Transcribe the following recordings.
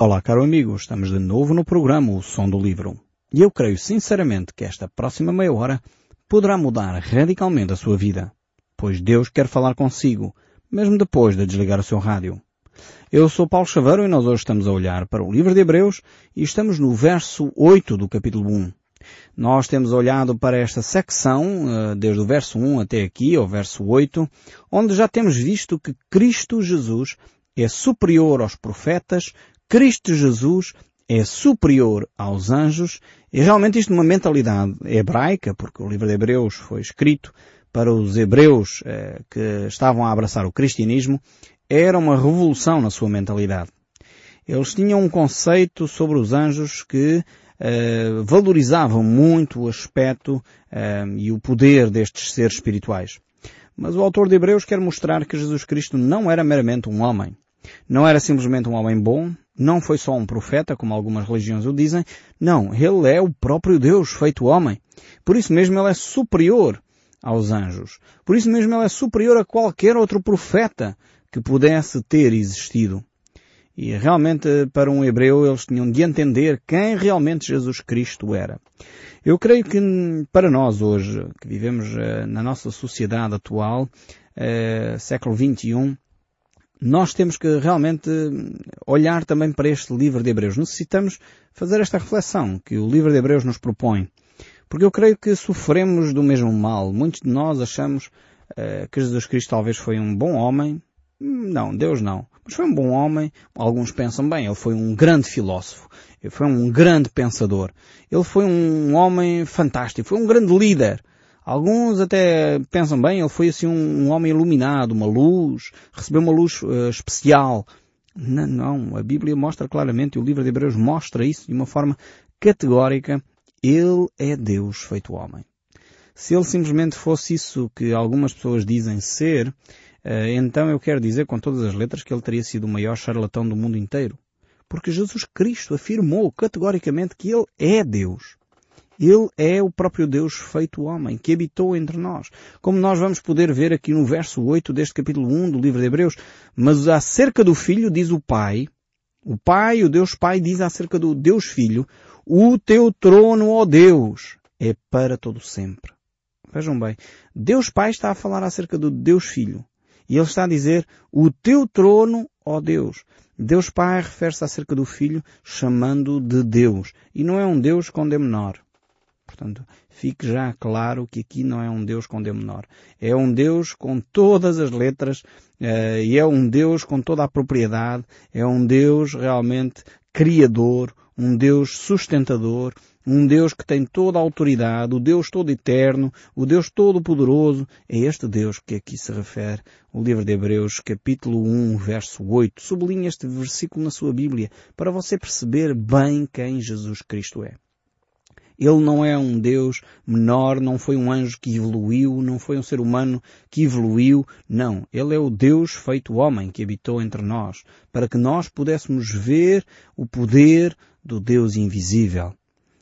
Olá, caro amigo, estamos de novo no programa O Som do Livro. E eu creio sinceramente que esta próxima meia hora poderá mudar radicalmente a sua vida, pois Deus quer falar consigo, mesmo depois de desligar o seu rádio. Eu sou Paulo Chaveiro e nós hoje estamos a olhar para o livro de Hebreus e estamos no verso 8 do capítulo 1. Nós temos olhado para esta secção, eh, desde o verso 1 até aqui, ao verso 8, onde já temos visto que Cristo Jesus é superior aos profetas, Cristo Jesus é superior aos anjos, e realmente isto numa mentalidade hebraica, porque o livro de Hebreus foi escrito para os hebreus eh, que estavam a abraçar o cristianismo, era uma revolução na sua mentalidade. Eles tinham um conceito sobre os anjos que eh, valorizavam muito o aspecto eh, e o poder destes seres espirituais. Mas o autor de Hebreus quer mostrar que Jesus Cristo não era meramente um homem. Não era simplesmente um homem bom, não foi só um profeta, como algumas religiões o dizem. Não, ele é o próprio Deus feito homem. Por isso mesmo ele é superior aos anjos. Por isso mesmo ele é superior a qualquer outro profeta que pudesse ter existido. E realmente para um hebreu eles tinham de entender quem realmente Jesus Cristo era. Eu creio que para nós hoje, que vivemos eh, na nossa sociedade atual, eh, século XXI, nós temos que realmente olhar também para este livro de Hebreus. Necessitamos fazer esta reflexão que o livro de Hebreus nos propõe. Porque eu creio que sofremos do mesmo mal. Muitos de nós achamos uh, que Jesus Cristo talvez foi um bom homem. Não, Deus não. Mas foi um bom homem. Alguns pensam bem, ele foi um grande filósofo. Ele foi um grande pensador. Ele foi um homem fantástico. Foi um grande líder. Alguns até pensam bem, ele foi assim um, um homem iluminado, uma luz, recebeu uma luz uh, especial. Não, não, a Bíblia mostra claramente, o livro de Hebreus mostra isso de uma forma categórica. Ele é Deus feito homem. Se ele simplesmente fosse isso que algumas pessoas dizem ser, uh, então eu quero dizer com todas as letras que ele teria sido o maior charlatão do mundo inteiro. Porque Jesus Cristo afirmou categoricamente que ele é Deus. Ele é o próprio Deus feito homem, que habitou entre nós. Como nós vamos poder ver aqui no verso 8 deste capítulo 1 do livro de Hebreus. Mas acerca do Filho diz o Pai, o Pai, o Deus Pai diz acerca do Deus Filho, o teu trono, ó Deus, é para todo sempre. Vejam bem, Deus Pai está a falar acerca do Deus Filho. E ele está a dizer, o teu trono, ó Deus. Deus Pai refere-se acerca do Filho chamando de Deus. E não é um Deus com D menor. Portanto, fique já claro que aqui não é um Deus com D menor. É um Deus com todas as letras uh, e é um Deus com toda a propriedade. É um Deus realmente criador, um Deus sustentador, um Deus que tem toda a autoridade, o Deus todo eterno, o Deus todo poderoso. É este Deus que aqui se refere o livro de Hebreus, capítulo 1, verso 8. Sublinhe este versículo na sua Bíblia para você perceber bem quem Jesus Cristo é. Ele não é um Deus menor, não foi um anjo que evoluiu, não foi um ser humano que evoluiu. Não. Ele é o Deus feito homem que habitou entre nós, para que nós pudéssemos ver o poder do Deus invisível.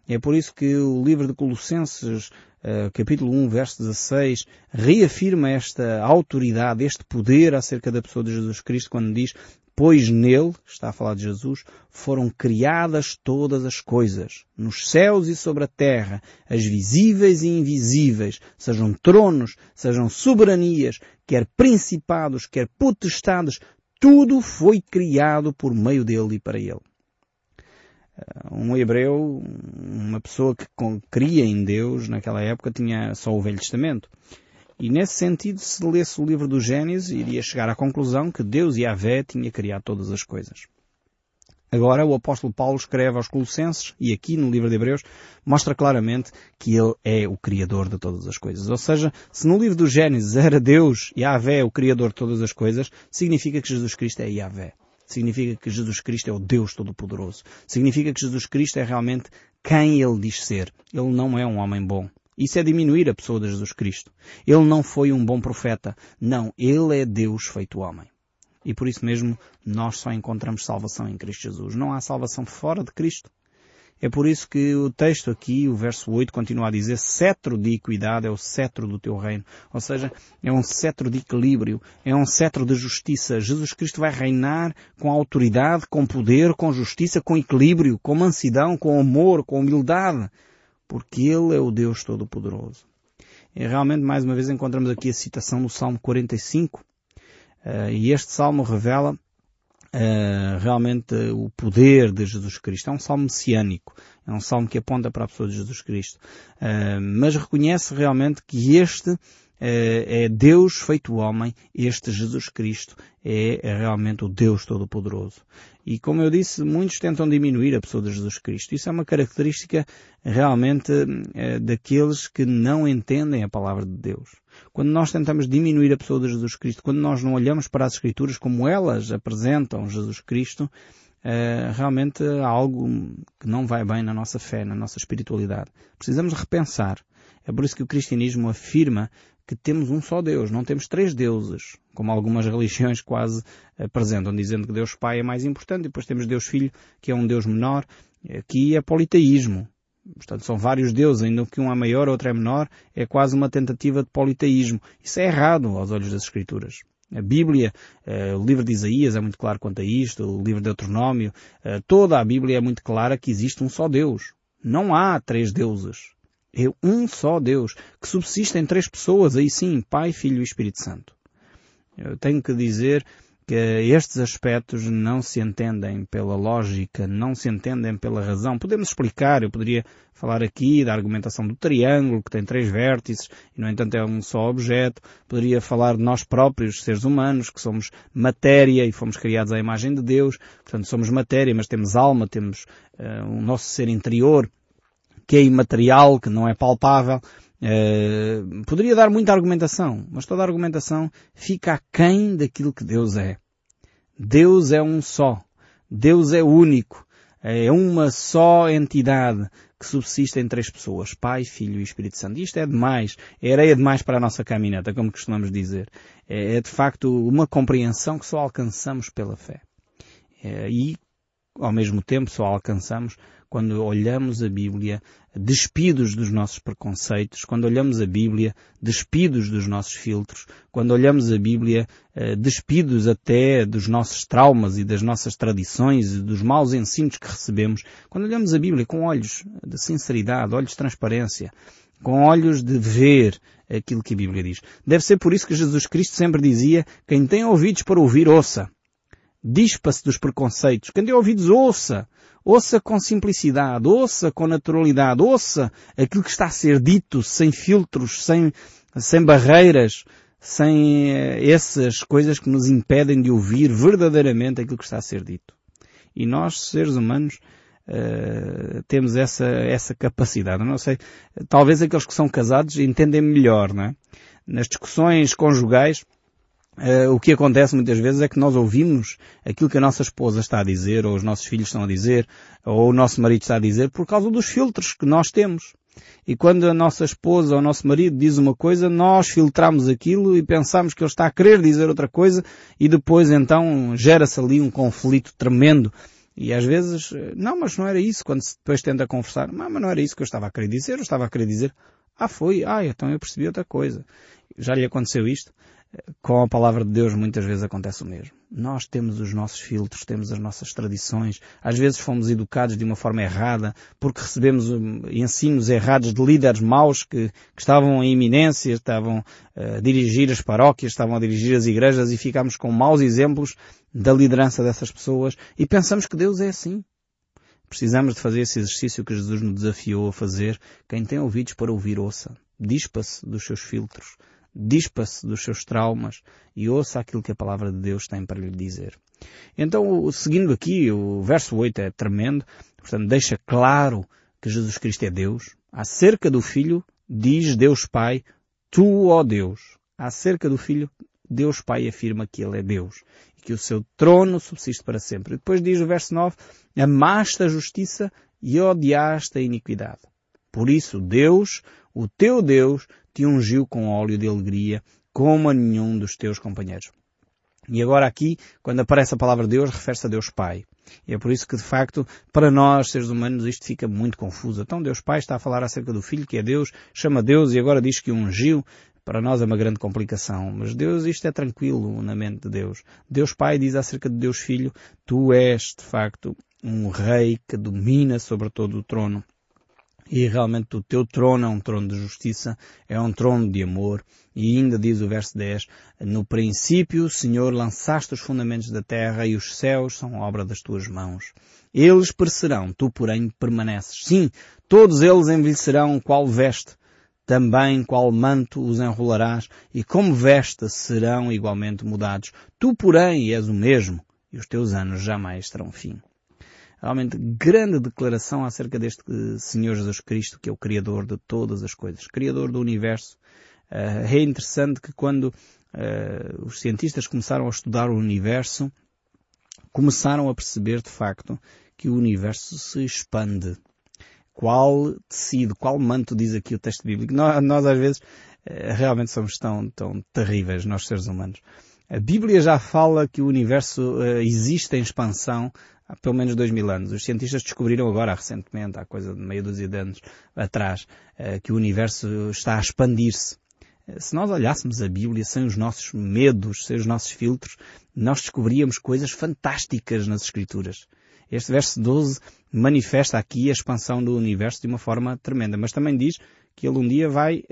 É por isso que o livro de Colossenses, eh, capítulo 1, verso 16, reafirma esta autoridade, este poder acerca da pessoa de Jesus Cristo quando diz pois nele, está a falar de Jesus, foram criadas todas as coisas, nos céus e sobre a terra, as visíveis e invisíveis, sejam tronos, sejam soberanias, quer principados, quer potestades, tudo foi criado por meio dele e para ele. Uh, um hebreu, uma pessoa que cria em Deus naquela época tinha só o Velho Testamento. E nesse sentido, se lesse o livro do Gênesis, iria chegar à conclusão que Deus e Yahvé tinha criado todas as coisas. Agora, o apóstolo Paulo escreve aos Colossenses, e aqui no livro de Hebreus, mostra claramente que ele é o Criador de todas as coisas. Ou seja, se no livro do Gênesis era Deus, Yahvé, o Criador de todas as coisas, significa que Jesus Cristo é Yahvé. Significa que Jesus Cristo é o Deus Todo-Poderoso. Significa que Jesus Cristo é realmente quem Ele diz ser. Ele não é um homem bom. Isso é diminuir a pessoa de Jesus Cristo. Ele não foi um bom profeta. Não, ele é Deus feito homem. E por isso mesmo nós só encontramos salvação em Cristo Jesus. Não há salvação fora de Cristo. É por isso que o texto aqui, o verso 8, continua a dizer cetro de equidade é o cetro do teu reino. Ou seja, é um cetro de equilíbrio, é um cetro de justiça. Jesus Cristo vai reinar com autoridade, com poder, com justiça, com equilíbrio, com mansidão, com amor, com humildade. Porque Ele é o Deus Todo-Poderoso. E realmente, mais uma vez, encontramos aqui a citação do Salmo 45. Uh, eh, e este Salmo revela uh, realmente o poder de Jesus Cristo. É um salmo messiânico. É um salmo que aponta para a pessoa de Jesus Cristo. Uh, mas reconhece realmente que este é Deus feito homem, este Jesus Cristo é, é realmente o Deus Todo-Poderoso. E como eu disse, muitos tentam diminuir a pessoa de Jesus Cristo. Isso é uma característica realmente é, daqueles que não entendem a palavra de Deus. Quando nós tentamos diminuir a pessoa de Jesus Cristo, quando nós não olhamos para as Escrituras como elas apresentam Jesus Cristo, é, realmente há algo que não vai bem na nossa fé, na nossa espiritualidade. Precisamos repensar. É por isso que o cristianismo afirma que temos um só Deus, não temos três deuses, como algumas religiões quase apresentam, dizendo que Deus Pai é mais importante, depois temos Deus Filho, que é um Deus menor. Aqui é politeísmo. Portanto, são vários deuses, ainda que um é maior, outro é menor, é quase uma tentativa de politeísmo. Isso é errado aos olhos das Escrituras. A Bíblia, eh, o livro de Isaías é muito claro quanto a isto, o livro de Deuteronômio, eh, toda a Bíblia é muito clara que existe um só Deus. Não há três deuses. É um só Deus, que subsiste em três pessoas, aí sim, Pai, Filho e Espírito Santo. Eu tenho que dizer que estes aspectos não se entendem pela lógica, não se entendem pela razão. Podemos explicar, eu poderia falar aqui da argumentação do triângulo, que tem três vértices e no entanto é um só objeto. Poderia falar de nós próprios, seres humanos, que somos matéria e fomos criados à imagem de Deus. Portanto, somos matéria, mas temos alma, temos uh, o nosso ser interior que é imaterial, que não é palpável. Uh, poderia dar muita argumentação, mas toda a argumentação fica aquém daquilo que Deus é. Deus é um só. Deus é único. É uma só entidade que subsiste em três pessoas, Pai, Filho e Espírito Santo. Isto é demais, é areia demais para a nossa caminhada, como costumamos dizer. É, é de facto uma compreensão que só alcançamos pela fé. É, e, ao mesmo tempo, só alcançamos quando olhamos a Bíblia despidos dos nossos preconceitos, quando olhamos a Bíblia despidos dos nossos filtros, quando olhamos a Bíblia eh, despidos até dos nossos traumas e das nossas tradições e dos maus ensinos que recebemos, quando olhamos a Bíblia com olhos de sinceridade, olhos de transparência, com olhos de ver aquilo que a Bíblia diz. Deve ser por isso que Jesus Cristo sempre dizia, quem tem ouvidos para ouvir, ouça. Dispa-se dos preconceitos. Quem tem ouvidos, ouça. Ouça com simplicidade, ouça com naturalidade, ouça aquilo que está a ser dito, sem filtros, sem, sem barreiras, sem eh, essas coisas que nos impedem de ouvir verdadeiramente aquilo que está a ser dito. E nós, seres humanos, uh, temos essa, essa capacidade. Eu não sei, talvez aqueles que são casados entendem melhor, não é? Nas discussões conjugais, Uh, o que acontece muitas vezes é que nós ouvimos aquilo que a nossa esposa está a dizer, ou os nossos filhos estão a dizer, ou o nosso marido está a dizer, por causa dos filtros que nós temos. E quando a nossa esposa ou o nosso marido diz uma coisa, nós filtramos aquilo e pensamos que ele está a querer dizer outra coisa e depois então gera-se ali um conflito tremendo. E às vezes, eh, não, mas não era isso, quando se depois tenta conversar, mas não era isso que eu estava a querer dizer, eu estava a querer dizer, ah foi, ah então eu percebi outra coisa. Já lhe aconteceu isto? Com a palavra de Deus muitas vezes acontece o mesmo. Nós temos os nossos filtros, temos as nossas tradições, às vezes fomos educados de uma forma errada, porque recebemos hum, ensinos errados de líderes maus que, que estavam em iminência, estavam uh, a dirigir as paróquias, estavam a dirigir as igrejas e ficámos com maus exemplos da liderança dessas pessoas e pensamos que Deus é assim. Precisamos de fazer esse exercício que Jesus nos desafiou a fazer. Quem tem ouvidos para ouvir, ouça. Dispa-se dos seus filtros dispa-se dos seus traumas e ouça aquilo que a palavra de Deus tem para lhe dizer. Então, seguindo aqui, o verso 8 é tremendo, portanto, deixa claro que Jesus Cristo é Deus. Acerca do Filho, diz Deus Pai, Tu, ó Deus. Acerca do Filho, Deus Pai afirma que Ele é Deus e que o seu trono subsiste para sempre. E depois diz o verso 9, Amaste a justiça e odiaste a iniquidade. Por isso, Deus, o teu Deus, te ungiu com óleo de alegria, como a nenhum dos teus companheiros. E agora aqui, quando aparece a palavra de Deus, refere-se a Deus Pai. E é por isso que, de facto, para nós, seres humanos, isto fica muito confuso. Então Deus Pai está a falar acerca do Filho, que é Deus, chama Deus e agora diz que ungiu. Para nós é uma grande complicação. Mas Deus, isto é tranquilo na mente de Deus. Deus Pai diz acerca de Deus Filho, tu és, de facto, um rei que domina sobre todo o trono. E realmente o teu trono é um trono de justiça, é um trono de amor. E ainda diz o verso 10, no princípio, Senhor, lançaste os fundamentos da terra e os céus são obra das tuas mãos. Eles perecerão, tu porém permaneces. Sim, todos eles envelhecerão qual veste. Também qual manto os enrolarás e como veste serão igualmente mudados. Tu porém és o mesmo e os teus anos jamais terão fim realmente grande declaração acerca deste Senhor Jesus Cristo, que é o Criador de todas as coisas, Criador do Universo. Uh, é interessante que quando uh, os cientistas começaram a estudar o Universo, começaram a perceber de facto que o Universo se expande. Qual tecido, qual manto diz aqui o texto bíblico? Nós, às vezes realmente somos tão, tão terríveis, nós seres humanos. A Bíblia já fala que o universo uh, existe em expansão há pelo menos dois mil anos. Os cientistas descobriram agora, recentemente, há coisa de meia dúzia de anos atrás, uh, que o universo está a expandir-se. Uh, se nós olhássemos a Bíblia sem os nossos medos, sem os nossos filtros, nós descobríamos coisas fantásticas nas Escrituras. Este verso 12 manifesta aqui a expansão do universo de uma forma tremenda, mas também diz que ele um dia vai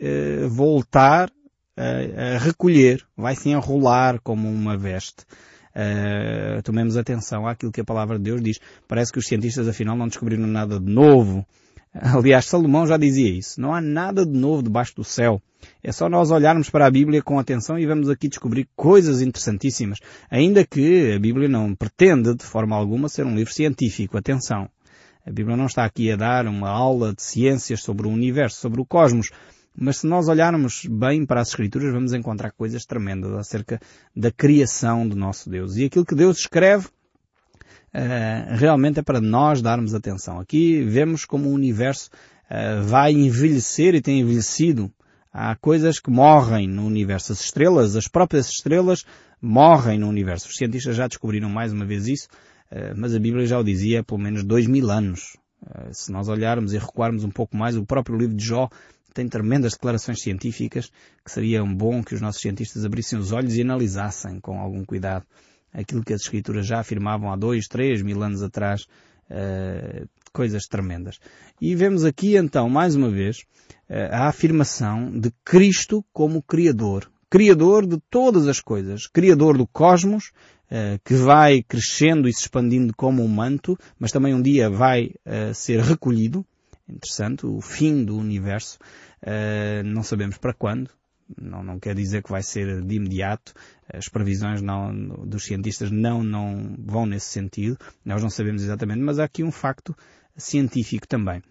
voltar a, recolher, vai se enrolar como uma veste. Uh, tomemos atenção àquilo que a palavra de Deus diz. Parece que os cientistas afinal não descobriram nada de novo. Aliás, Salomão já dizia isso. Não há nada de novo debaixo do céu. É só nós olharmos para a Bíblia com atenção e vamos aqui descobrir coisas interessantíssimas. Ainda que a Bíblia não pretende, de forma alguma, ser um livro científico. Atenção. A Bíblia não está aqui a dar uma aula de ciências sobre o universo, sobre o cosmos. Mas se nós olharmos bem para as Escrituras, vamos encontrar coisas tremendas acerca da criação do nosso Deus. E aquilo que Deus escreve uh, realmente é para nós darmos atenção. Aqui vemos como o universo uh, vai envelhecer e tem envelhecido. Há coisas que morrem no universo. As estrelas, as próprias estrelas, morrem no universo. Os cientistas já descobriram mais uma vez isso, uh, mas a Bíblia já o dizia há pelo menos dois mil anos. Se nós olharmos e recuarmos um pouco mais, o próprio livro de Jó tem tremendas declarações científicas que seria bom que os nossos cientistas abrissem os olhos e analisassem com algum cuidado aquilo que as escrituras já afirmavam há dois, três mil anos atrás, uh, coisas tremendas. E vemos aqui então, mais uma vez, uh, a afirmação de Cristo como Criador. Criador de todas as coisas. Criador do cosmos, uh, que vai crescendo e se expandindo como um manto, mas também um dia vai ser recolhido interessante, o fim do universo. Uh, não sabemos para quando. Não, não quer dizer que vai ser de imediato. As previsões não, dos cientistas não, não vão nesse sentido. Nós não sabemos exatamente, mas há aqui um facto científico também.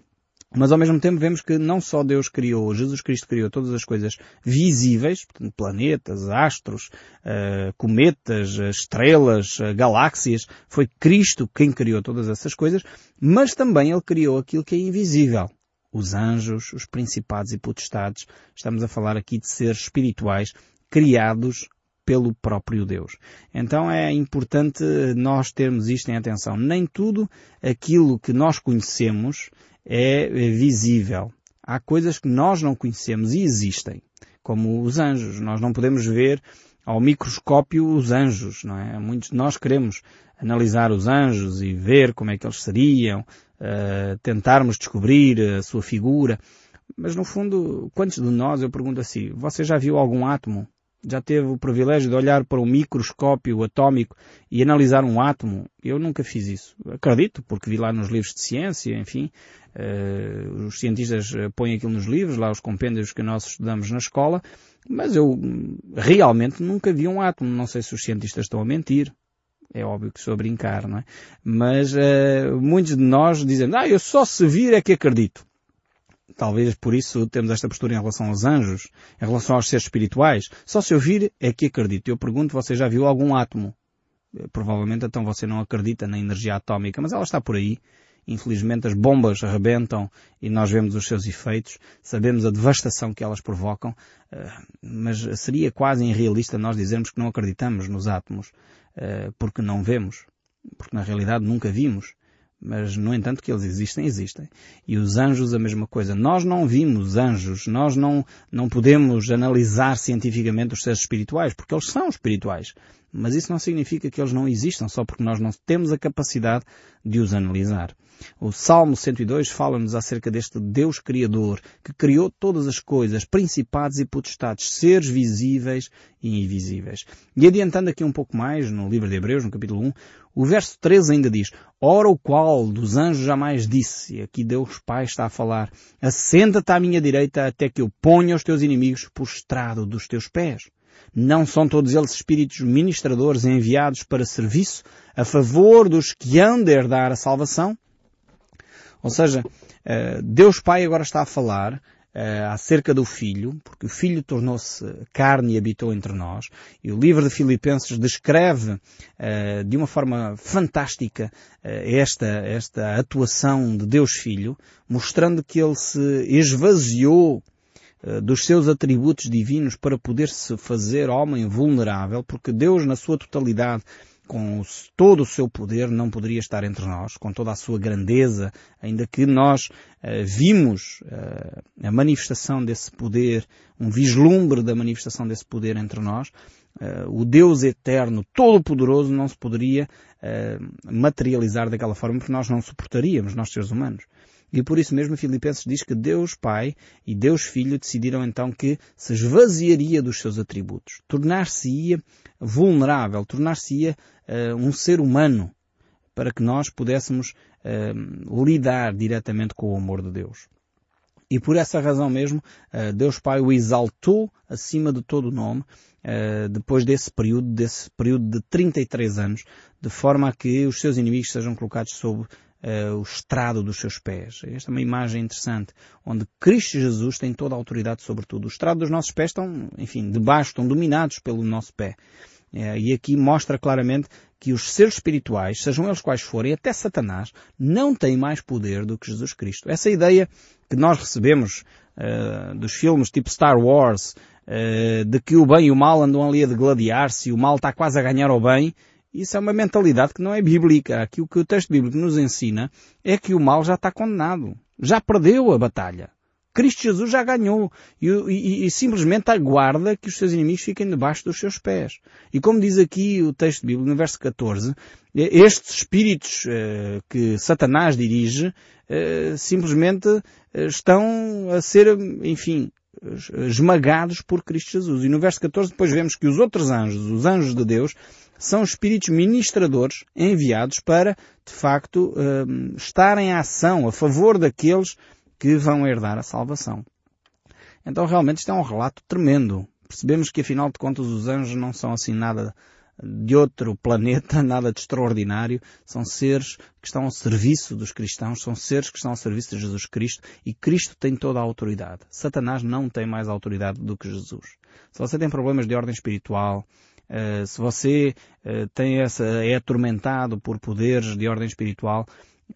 Mas ao mesmo tempo vemos que não só Deus criou, Jesus Cristo criou todas as coisas visíveis, planetas, astros, uh, cometas, estrelas, uh, galáxias, foi Cristo quem criou todas essas coisas, mas também Ele criou aquilo que é invisível. Os anjos, os principados e potestades, estamos a falar aqui de seres espirituais criados pelo próprio Deus. Então é importante nós termos isto em atenção. Nem tudo aquilo que nós conhecemos é visível. Há coisas que nós não conhecemos e existem, como os anjos. Nós não podemos ver ao microscópio os anjos, não é? Muitos de nós queremos analisar os anjos e ver como é que eles seriam, uh, tentarmos descobrir a sua figura. Mas no fundo, quantos de nós, eu pergunto assim, você já viu algum átomo? Já teve o privilégio de olhar para um microscópio atômico e analisar um átomo? Eu nunca fiz isso. Acredito, porque vi lá nos livros de ciência, enfim, uh, os cientistas põem aquilo nos livros, lá os compêndios que nós estudamos na escola, mas eu realmente nunca vi um átomo. Não sei se os cientistas estão a mentir. É óbvio que estou a brincar, não é? Mas uh, muitos de nós dizem, ah, eu só se vir é que acredito. Talvez por isso temos esta postura em relação aos anjos, em relação aos seres espirituais. Só se ouvir é que acredito. Eu pergunto, você já viu algum átomo? Eh, provavelmente então você não acredita na energia atómica, mas ela está por aí. Infelizmente as bombas arrebentam e nós vemos os seus efeitos, sabemos a devastação que elas provocam, eh, mas seria quase irrealista nós dizermos que não acreditamos nos átomos, eh, porque não vemos. porque na realidade nunca vimos. Mas, no entanto, que eles existem, existem. E os anjos, a mesma coisa. Nós não vimos anjos, nós não, não podemos analisar cientificamente os seres espirituais, porque eles são espirituais. Mas isso não significa que eles não existam, só porque nós não temos a capacidade de os analisar. O Salmo 102 fala-nos acerca deste Deus Criador que criou todas as coisas, principados e potestades, seres visíveis e invisíveis. E adiantando aqui um pouco mais, no livro de Hebreus, no capítulo 1, o verso 13 ainda diz, Ora o qual dos anjos jamais disse, e aqui Deus Pai está a falar, assenta-te à minha direita até que eu ponha os teus inimigos por estrado dos teus pés. Não são todos eles espíritos ministradores enviados para serviço a favor dos que hão de herdar a salvação? Ou seja, eh, Deus Pai agora está a falar uh, acerca do Filho, porque o Filho tornou-se carne e habitou entre nós, e o livro de Filipenses descreve uh, de uma forma fantástica esta, esta atuação de Deus Filho, mostrando que ele se esvaziou dos seus atributos divinos para poder se fazer homem vulnerável, porque Deus na sua totalidade com todo o seu poder, não poderia estar entre nós, com toda a sua grandeza, ainda que nós uh, vimos uh, a manifestação desse poder, um vislumbre da manifestação desse poder entre nós, o Deus eterno, todo-poderoso, não se poderia materializar daquela forma, porque nós não suportaríamos, nós seres humanos. E por isso mesmo Filipenses diz que Deus Pai e Deus Filho decidiram então que se esvaziaria dos seus atributos, tornar-se-ia vulnerável, tornar-se-ia uh, um ser humano, para que nós pudéssemos uh, lidar diretamente com o amor de Deus. E por essa razão mesmo, uh, Deus Pai o exaltou acima de todo o nome, depois desse período, desse período de 33 anos, de forma a que os seus inimigos sejam colocados sob uh, o estrado dos seus pés. Esta é uma imagem interessante, onde Cristo Jesus tem toda a autoridade sobre tudo. O estrado dos nossos pés estão, enfim, debaixo, estão dominados pelo nosso pé. Uh, e aqui mostra claramente que os seres espirituais, sejam eles quais forem, até Satanás, não têm mais poder do que Jesus Cristo. Essa ideia que nós recebemos uh, dos filmes tipo Star Wars, uh, de que o bem e o mal andam ali a degladiar-se e o mal está quase a ganhar ao bem, isso é uma mentalidade que não é bíblica. Aqui o que o texto bíblico nos ensina é que o mal já está condenado. Já perdeu a batalha. Cristo Jesus já ganhou e, e, e, simplesmente aguarda que os seus inimigos fiquem debaixo dos seus pés. E como diz aqui o texto bíblico no verso 14, estes espíritos eh, que Satanás dirige eh, simplesmente eh, estão a ser, enfim, esmagados por Cristo Jesus. E no verso 14 depois vemos que os outros anjos, os anjos de Deus, são espíritos ministradores enviados para, de facto, hum, estar em ação a favor daqueles que vão herdar a salvação. Então realmente isto é um relato tremendo. Percebemos que afinal de contas os anjos não são assim nada de outro planeta, nada de extraordinário. São seres que estão ao serviço dos cristãos, são seres que estão ao serviço de Jesus Cristo e Cristo tem toda a autoridade. Satanás não tem mais autoridade do que Jesus. Se você tem problemas de ordem espiritual, eh, se você uh, tem essa, é atormentado por poderes de ordem espiritual,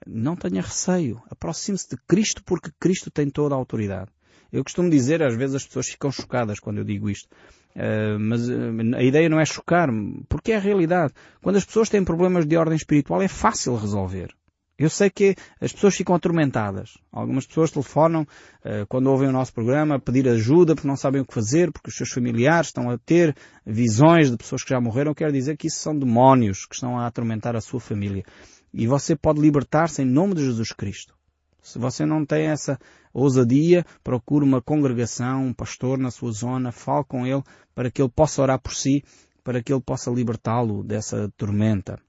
não tenha receio. Aproxime-se de Cristo porque Cristo tem toda a autoridade. Eu costumo dizer, às vezes as pessoas ficam chocadas quando eu digo isto. Uh, mas a ideia não é chocar, porque é a realidade. Quando as pessoas têm problemas de ordem espiritual é fácil resolver. Eu sei que as pessoas ficam atormentadas. Algumas pessoas telefonam uh, quando ouvem o nosso programa pedir ajuda porque não sabem o que fazer, porque os seus familiares estão a ter visões de pessoas que já morreram. Quer dizer que isso são demónios que estão a atormentar a sua família. E você pode libertar-se em nome de Jesus Cristo. Se você não tem essa ousadia, procure uma congregação, um pastor na sua zona, fale com ele para que ele possa orar por si, para que ele possa libertá-lo dessa tormenta.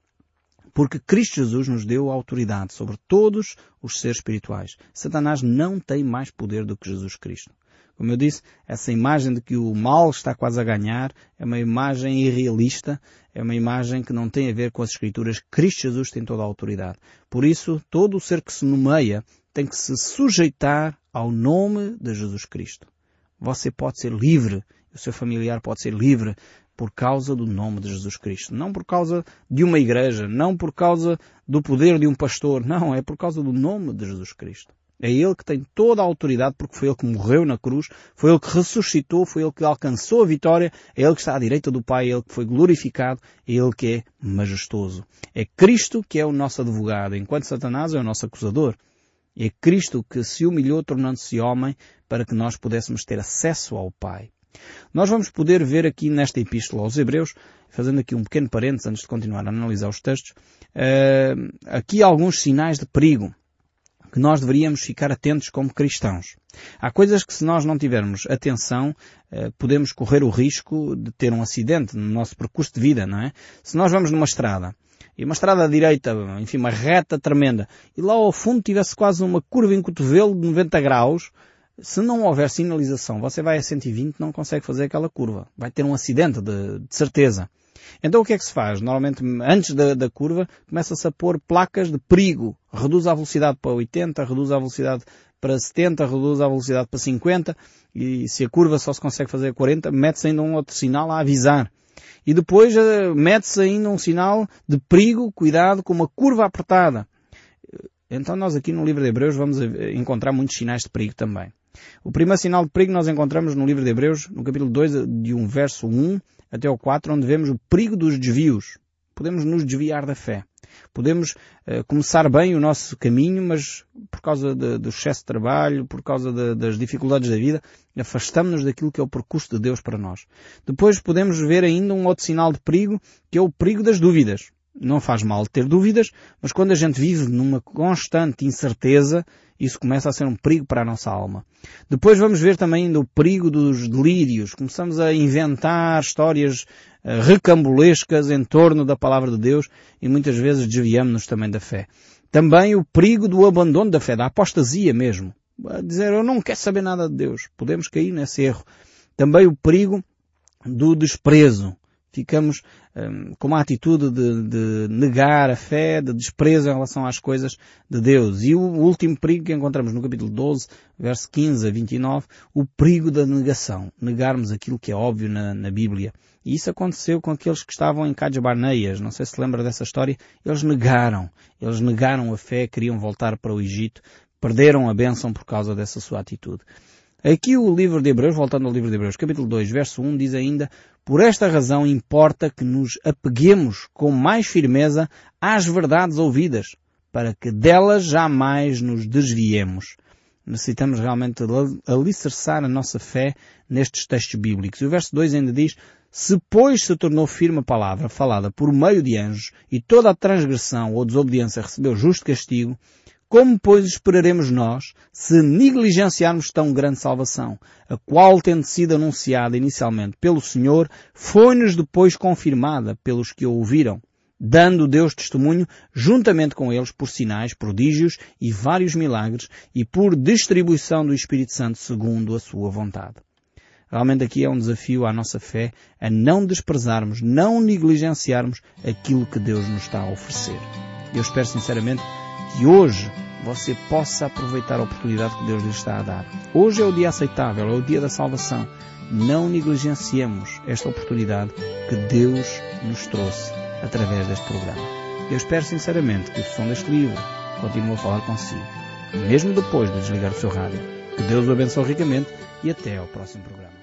Porque Cristo Jesus nos deu autoridade sobre todos os seres espirituais. Satanás não tem mais poder do que Jesus Cristo. Como eu disse, essa imagem de que o mal está quase a ganhar é uma imagem irrealista, é uma imagem que não tem a ver com as Escrituras. Cristo Jesus tem toda a autoridade. Por isso, todo o ser que se nomeia tem que se sujeitar ao nome de Jesus Cristo. Você pode ser livre, o seu familiar pode ser livre por causa do nome de Jesus Cristo. Não por causa de uma igreja, não por causa do poder de um pastor, não, é por causa do nome de Jesus Cristo. É Ele que tem toda a autoridade porque foi Ele que morreu na cruz, foi Ele que ressuscitou, foi Ele que alcançou a vitória, é Ele que está à direita do Pai, é Ele que foi glorificado, é Ele que é majestoso. É Cristo que é o nosso advogado, enquanto Satanás é o nosso acusador. É Cristo que se humilhou tornando-se homem para que nós pudéssemos ter acesso ao Pai. Nós vamos poder ver aqui nesta epístola aos Hebreus, fazendo aqui um pequeno parênteses antes de continuar a analisar os textos, uh, aqui alguns sinais de perigo que nós deveríamos ficar atentos como cristãos. Há coisas que se nós não tivermos atenção, uh, podemos correr o risco de ter um acidente no nosso percurso de vida, não é? Se nós vamos numa estrada, e uma estrada à direita, enfim, uma reta tremenda, e lá ao fundo tivesse quase uma curva em cotovelo de 90 graus, se não houver sinalização, você vai a 120 não consegue fazer aquela curva. Vai ter um acidente, de, de certeza. Então o que é que se faz? Normalmente, antes da, da curva, começa-se a pôr placas de perigo. Reduz a velocidade para 80, reduz a velocidade para 70, reduz a velocidade para 50, e se a curva só se consegue fazer a 40, mete-se ainda um outro sinal a avisar. E depois uh, mete-se ainda um sinal de perigo, cuidado com uma curva apertada. Então nós aqui no livro de Hebreus vamos encontrar muitos sinais de perigo também. O primeiro sinal de perigo nós encontramos no livro de Hebreus, no capítulo 2, de um verso 1 até o 4, onde vemos o perigo dos desvios. Podemos nos desviar da fé. Podemos uh, começar bem o nosso caminho, mas por causa de, do excesso de trabalho, por causa de, das dificuldades da vida, afastamos-nos daquilo que é o percurso de Deus para nós. Depois podemos ver ainda um outro sinal de perigo, que é o perigo das dúvidas. Não faz mal ter dúvidas, mas quando a gente vive numa constante incerteza, isso começa a ser um perigo para a nossa alma. Depois vamos ver também o perigo dos delírios. Começamos a inventar histórias uh, recambulescas em torno da palavra de Deus e muitas vezes desviamos-nos também da fé. Também o perigo do abandono da fé, da apostasia mesmo. A dizer, eu não quero saber nada de Deus. Podemos cair nesse erro. Também o perigo do desprezo ficamos um, com uma atitude de, de, negar a fé, de desprezo em relação às coisas de Deus. E o último perigo que encontramos no capítulo 12, verso 15 a 29, o perigo da negação. Negarmos aquilo que é óbvio na, na Bíblia. E isso aconteceu com aqueles que estavam em Cades Barneias. Não sei se lembra dessa história. Eles negaram. Eles negaram a fé, queriam voltar para o Egito. Perderam a bênção por causa dessa sua atitude. Aqui o livro de Hebreus, voltando ao livro de Hebreus, capítulo 2, verso 1, diz ainda, por esta razão importa que nos apeguemos com mais firmeza às verdades ouvidas, para que delas jamais nos desviemos. Necessitamos realmente alicerçar a nossa fé nestes textos bíblicos. E o verso 2 ainda diz, se pois se tornou firme a palavra falada por meio de anjos e toda a transgressão ou desobediência recebeu justo castigo, como, pois, esperaremos nós, se negligenciarmos tão grande salvação, a qual, tendo sido anunciada inicialmente pelo Senhor, foi-nos depois confirmada pelos que a ouviram, dando Deus testemunho juntamente com eles por sinais, prodígios e vários milagres e por distribuição do Espírito Santo segundo a sua vontade. Realmente aqui é um desafio à nossa fé a não desprezarmos, não negligenciarmos aquilo que Deus nos está a oferecer. Eu espero sinceramente que hoje você possa aproveitar a oportunidade que Deus lhe está a dar. Hoje é o dia aceitável, é o dia da salvação. Não negligenciemos esta oportunidade que Deus nos trouxe através deste programa. Eu espero sinceramente que o som deste livro continue a falar consigo, mesmo depois de desligar o seu rádio. Que Deus o abençoe ricamente e até ao próximo programa.